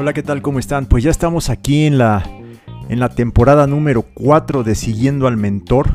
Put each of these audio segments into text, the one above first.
Hola, ¿qué tal? ¿Cómo están? Pues ya estamos aquí en la, en la temporada número 4 de Siguiendo al Mentor.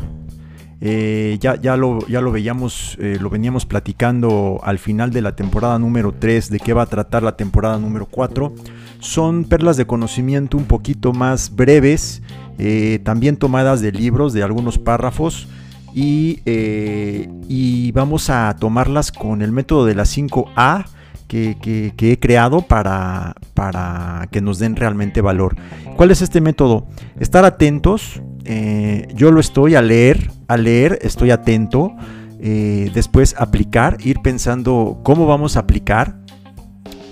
Eh, ya, ya, lo, ya lo veíamos, eh, lo veníamos platicando al final de la temporada número 3, de qué va a tratar la temporada número 4. Son perlas de conocimiento un poquito más breves, eh, también tomadas de libros, de algunos párrafos. Y, y vamos a tomarlas con el método de las 5A que, he creado para, para, que nos den realmente valor. ¿Cuál es este método? Estar atentos. Eh, yo lo estoy a leer, a leer, estoy atento. Eh, después aplicar, ir pensando cómo vamos a aplicar.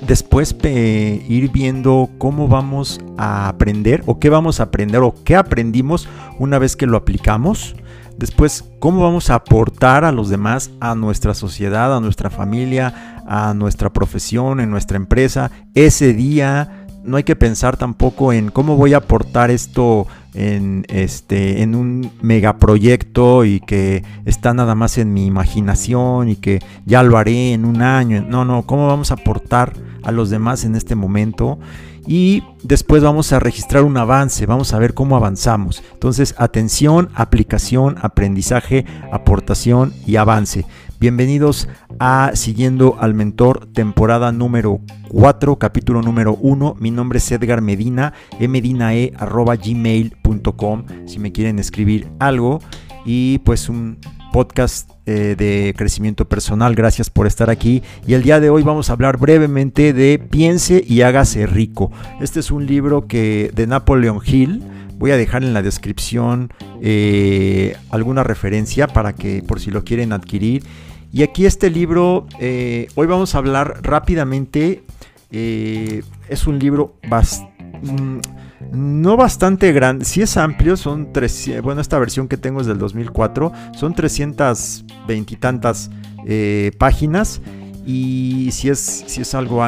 Después ir viendo cómo vamos a aprender o qué vamos a aprender o qué aprendimos una vez que lo aplicamos. Después, cómo vamos a aportar a los demás, a nuestra sociedad, a nuestra familia, a nuestra profesión, en nuestra empresa, ese día. No hay que pensar tampoco en cómo voy a aportar esto en, este, en un megaproyecto y que está nada más en mi imaginación y que ya lo haré en un año. No, no, cómo vamos a aportar a los demás en este momento y después vamos a registrar un avance, vamos a ver cómo avanzamos. Entonces, atención, aplicación, aprendizaje, aportación y avance. Bienvenidos a Siguiendo al Mentor, temporada número 4, capítulo número 1. Mi nombre es Edgar Medina, emedinae.gmail.com si me quieren escribir algo. Y pues un podcast eh, de crecimiento personal. Gracias por estar aquí. Y el día de hoy vamos a hablar brevemente de Piense y hágase rico. Este es un libro que de Napoleon Hill. Voy a dejar en la descripción eh, alguna referencia para que por si lo quieren adquirir. Y aquí este libro, eh, hoy vamos a hablar rápidamente. es un libro bastante mm, no bastante grande, si es amplio, son 300, bueno, esta versión que tengo es del 2004, son 320 y tantas eh, páginas y si es, si es algo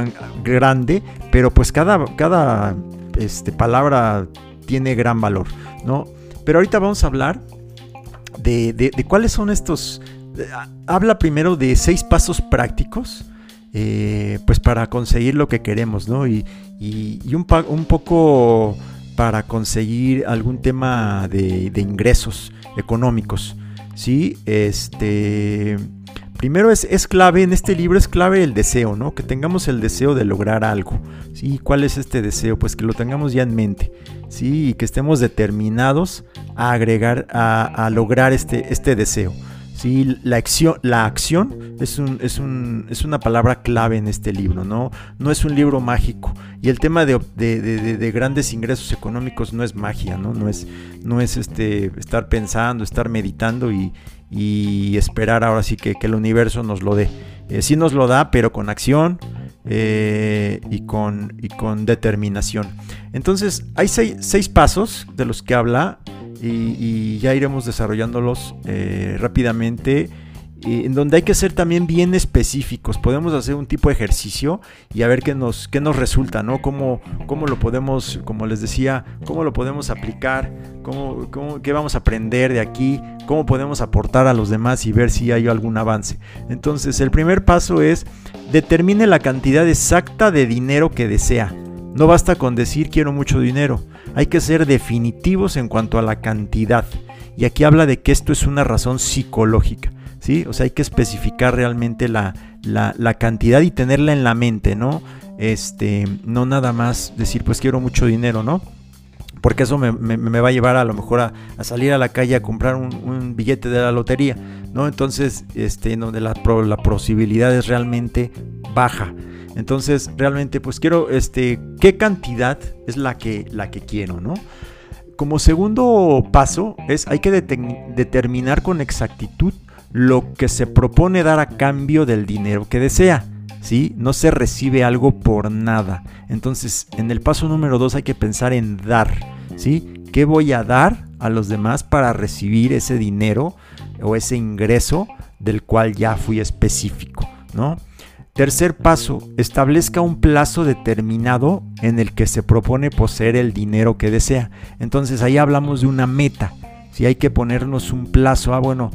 grande, pero pues cada, cada este, palabra tiene gran valor, ¿no? Pero ahorita vamos a hablar de, cuáles son estos... habla primero de seis pasos prácticos, eh, pues para conseguir lo que queremos, ¿no? Y, un, un poco para conseguir algún tema de, ingresos económicos. ¿sí? Este, primero es, clave, en este libro es clave el deseo, ¿no? Que tengamos el deseo de lograr algo. ¿sí? ¿Cuál es este deseo? Pues que lo tengamos ya en mente. ¿sí? Y que estemos determinados a agregar, a, a lograr este, este deseo. La acción, la acción es, un, es, un, es, una palabra clave en este libro, ¿no? No es un libro mágico. Y el tema de, de, grandes ingresos económicos no es magia, ¿no? No es, no es este, estar pensando, estar meditando y, y esperar ahora sí que, que, el universo nos lo dé. Eh, sí nos lo da, pero con acción eh, y, con, y con determinación. Entonces, hay seis, seis pasos de los que habla y, ya iremos desarrollándolos eh, rápidamente en donde hay que ser también bien específicos. Podemos hacer un tipo de ejercicio y a ver qué nos, qué nos resulta, ¿no? Cómo, cómo lo podemos, como les decía, cómo lo podemos aplicar, cómo, cómo, qué vamos a aprender de aquí, cómo podemos aportar a los demás y ver si hay algún avance. Entonces, el primer paso es determine la cantidad exacta de dinero que desea. No basta con decir quiero mucho dinero hay que ser definitivos en cuanto a la cantidad. Y aquí habla de que esto es una razón psicológica. ¿sí? O sea, hay que especificar realmente la, cantidad y tenerla en la mente, ¿no? Este, no nada más decir, pues quiero mucho dinero, ¿no? Porque eso me, va a llevar a lo mejor a, salir a la calle a comprar un, billete de la lotería, ¿no? Entonces, este, donde la, la posibilidad es realmente baja. Entonces, realmente, pues quiero, este, ¿qué cantidad es la que, la que quiero, no? Como segundo paso es, hay que determinar con exactitud lo que se propone dar a cambio del dinero que desea. ¿Sí? No se recibe algo por nada. Entonces, en el paso número dos hay que pensar en dar. ¿Sí? ¿Qué voy a dar a los demás para recibir ese dinero o ese ingreso del cual ya fui específico? ¿No? Tercer paso, establezca un plazo determinado en el que se propone poseer el dinero que desea. Entonces ahí hablamos de una meta. Si hay que ponernos un plazo, ah bueno,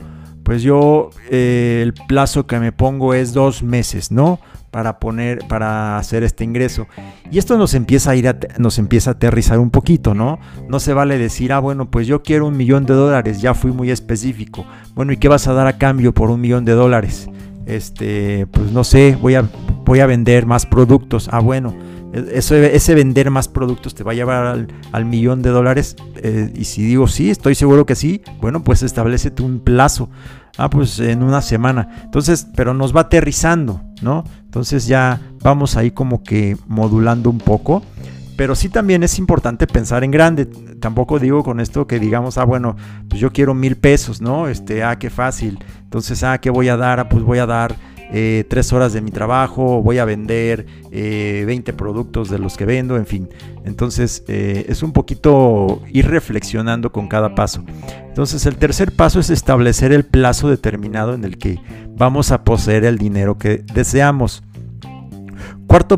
pues yo eh, el plazo que me pongo es dos meses, ¿no? Para poner, para hacer este ingreso. Y esto nos empieza a ir, nos empieza a aterrizar un poquito, ¿no? No se vale decir, ah, bueno, pues yo quiero un millón de dólares, ya fui muy específico. Bueno, ¿y qué vas a dar a cambio por un millón de dólares? Este, pues no sé, voy a, voy a vender más productos. Ah, bueno ese vender más productos te va a llevar al, millón de dólares. Eh, y si digo sí, estoy seguro que sí, bueno, pues establecete un plazo. Ah, pues en una semana. Entonces, pero nos va aterrizando, ¿no? Entonces ya vamos ahí como que modulando un poco. Pero sí también es importante pensar en grande. Tampoco digo con esto que digamos, ah, bueno, pues yo quiero mil pesos, ¿no? Este, ah, qué fácil. Entonces, ah, ¿qué voy a dar? Ah, pues voy a dar eh, tres horas de mi trabajo, voy a vender 20 eh, productos de los que vendo, en fin. Entonces eh, es un poquito ir reflexionando con cada paso. Entonces el tercer paso es establecer el plazo determinado en el que vamos a poseer el dinero que deseamos. Cuarto,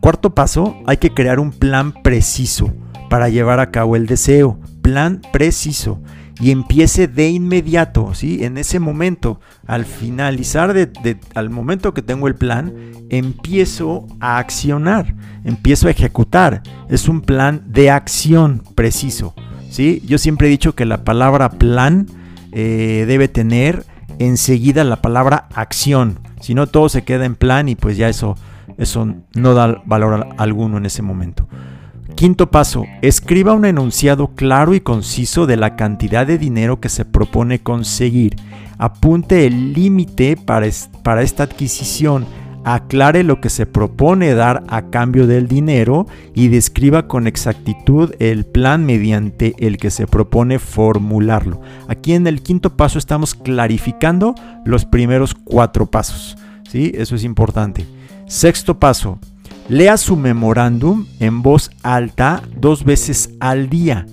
cuarto paso, hay que crear un plan preciso para llevar a cabo el deseo. Plan preciso y empiece de inmediato, ¿sí? En ese momento, al finalizar, de, al momento que tengo el plan, empiezo a accionar, empiezo a ejecutar. Es un plan de acción preciso, ¿sí? Yo siempre he dicho que la palabra plan eh, debe tener enseguida la palabra acción. Si no, todo se queda en plan y pues ya eso, eso no da valor alguno en ese momento. Quinto paso, escriba un enunciado claro y conciso de la cantidad de dinero que se propone conseguir. Apunte el límite para, esta adquisición. Aclare lo que se propone dar a cambio del dinero y describa con exactitud el plan mediante el que se propone formularlo. Aquí en el quinto paso estamos clarificando los primeros cuatro pasos. ¿sí? Eso es importante. Sexto paso, Lea su memorándum en voz alta dos veces al día,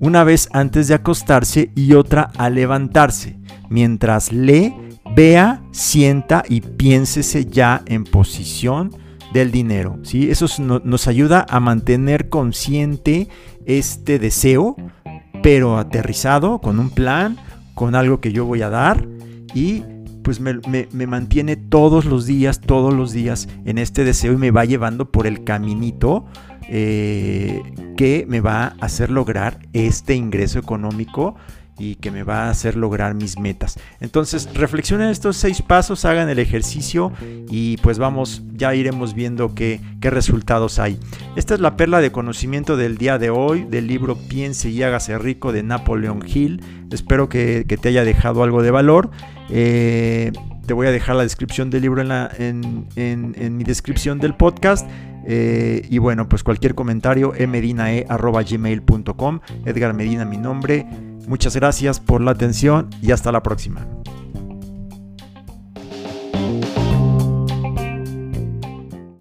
una vez antes de acostarse y otra al levantarse. Mientras lee, vea, sienta y piénsese ya en posición del dinero. ¿sí? Eso nos ayuda a mantener consciente este deseo, pero aterrizado, con un plan, con algo que yo voy a dar y pues me, mantiene todos los días, todos los días en este deseo y me va llevando por el caminito eh, que me va a hacer lograr este ingreso económico y que me va a hacer lograr mis metas. Entonces, reflexionen estos seis pasos, hagan el ejercicio y pues vamos, ya iremos viendo qué, qué resultados hay. Esta es la perla de conocimiento del día de hoy, del libro Piense y hágase rico de Napoleon Hill. Espero que, te haya dejado algo de valor. Eh, te voy a dejar la descripción del libro en, la, en, en, mi descripción del podcast. Eh, y bueno, pues cualquier comentario, emedinae.gmail.com. Edgar Medina, mi nombre. Muchas gracias por la atención y hasta la próxima.